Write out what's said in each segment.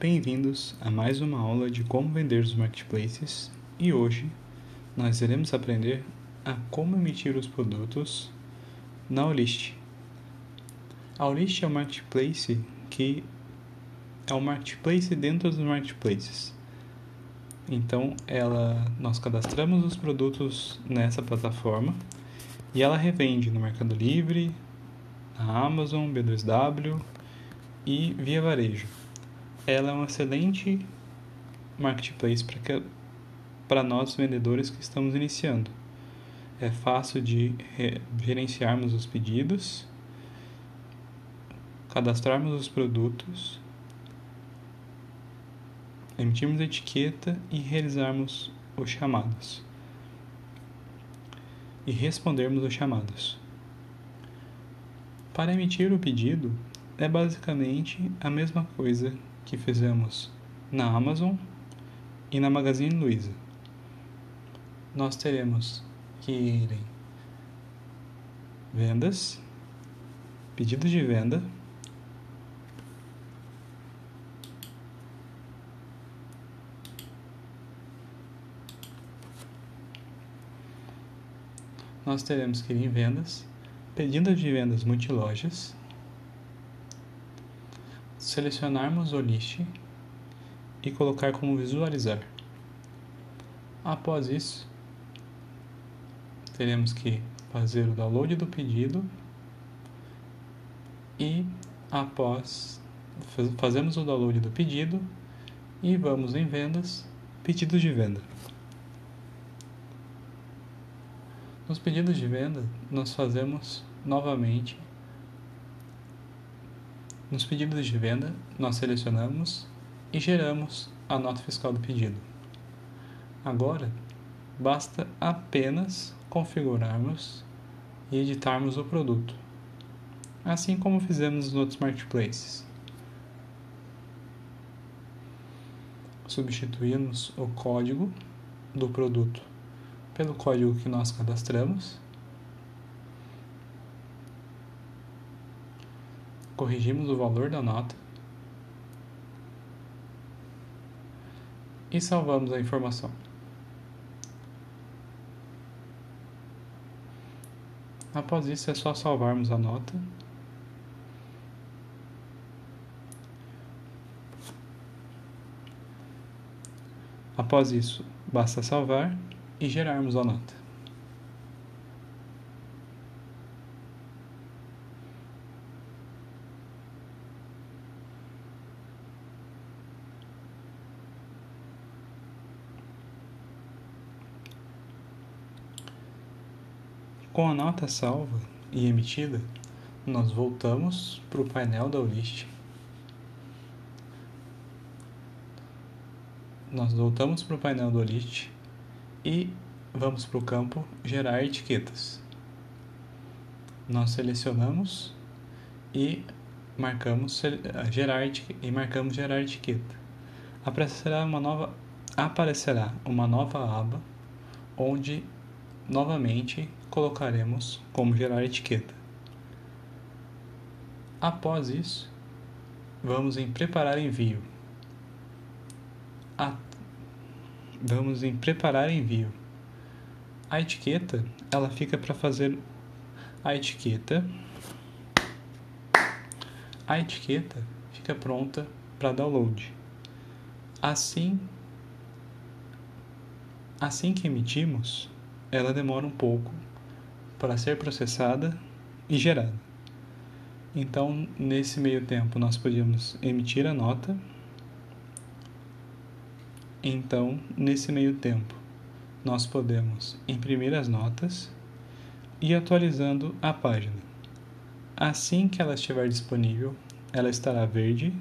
Bem-vindos a mais uma aula de como vender os marketplaces e hoje nós iremos aprender a como emitir os produtos na Olist. A Olist é um marketplace que é um marketplace dentro dos marketplaces. Então, ela nós cadastramos os produtos nessa plataforma e ela revende no Mercado Livre, na Amazon, B2W e via varejo ela é um excelente marketplace para nós vendedores que estamos iniciando. É fácil de gerenciarmos os pedidos, cadastrarmos os produtos, emitirmos a etiqueta e realizarmos os chamados. E respondermos os chamados. Para emitir o pedido, é basicamente a mesma coisa que fizemos na Amazon e na Magazine Luiza. Nós teremos que ir em vendas, pedidos de venda, nós teremos que ir em vendas, pedidos de vendas multilojas, selecionarmos o list e colocar como visualizar. Após isso, teremos que fazer o download do pedido e após fazemos o download do pedido e vamos em vendas, pedidos de venda. Nos pedidos de venda, nós fazemos novamente nos pedidos de venda, nós selecionamos e geramos a nota fiscal do pedido. Agora, basta apenas configurarmos e editarmos o produto, assim como fizemos nos outros marketplaces. Substituímos o código do produto pelo código que nós cadastramos corrigimos o valor da nota e salvamos a informação. Após isso, é só salvarmos a nota. Após isso, basta salvar e gerarmos a nota. Com a nota salva e emitida, nós voltamos para o painel da Olist. Nós voltamos para o painel da Olist e vamos para o campo Gerar etiquetas. Nós selecionamos e marcamos gerar e marcamos gerar etiqueta. Aparecerá uma nova aparecerá uma nova aba onde novamente colocaremos como gerar etiqueta. Após isso, vamos em preparar envio. A... Vamos em preparar envio. A etiqueta, ela fica para fazer a etiqueta. A etiqueta fica pronta para download. Assim, assim que emitimos, ela demora um pouco para ser processada e gerada. Então, nesse meio tempo, nós podíamos emitir a nota. Então, nesse meio tempo, nós podemos imprimir as notas e atualizando a página. Assim que ela estiver disponível, ela estará verde,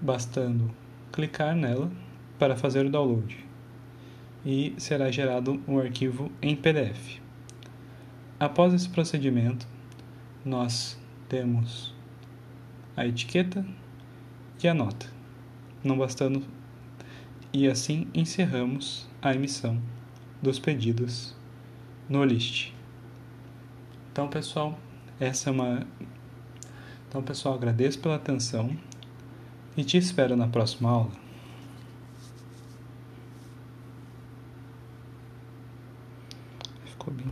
bastando clicar nela para fazer o download e será gerado um arquivo em PDF. Após esse procedimento, nós temos a etiqueta e a nota, não bastando, e assim encerramos a emissão dos pedidos no list. Então, pessoal, essa é uma. Então, pessoal, agradeço pela atenção e te espero na próxima aula.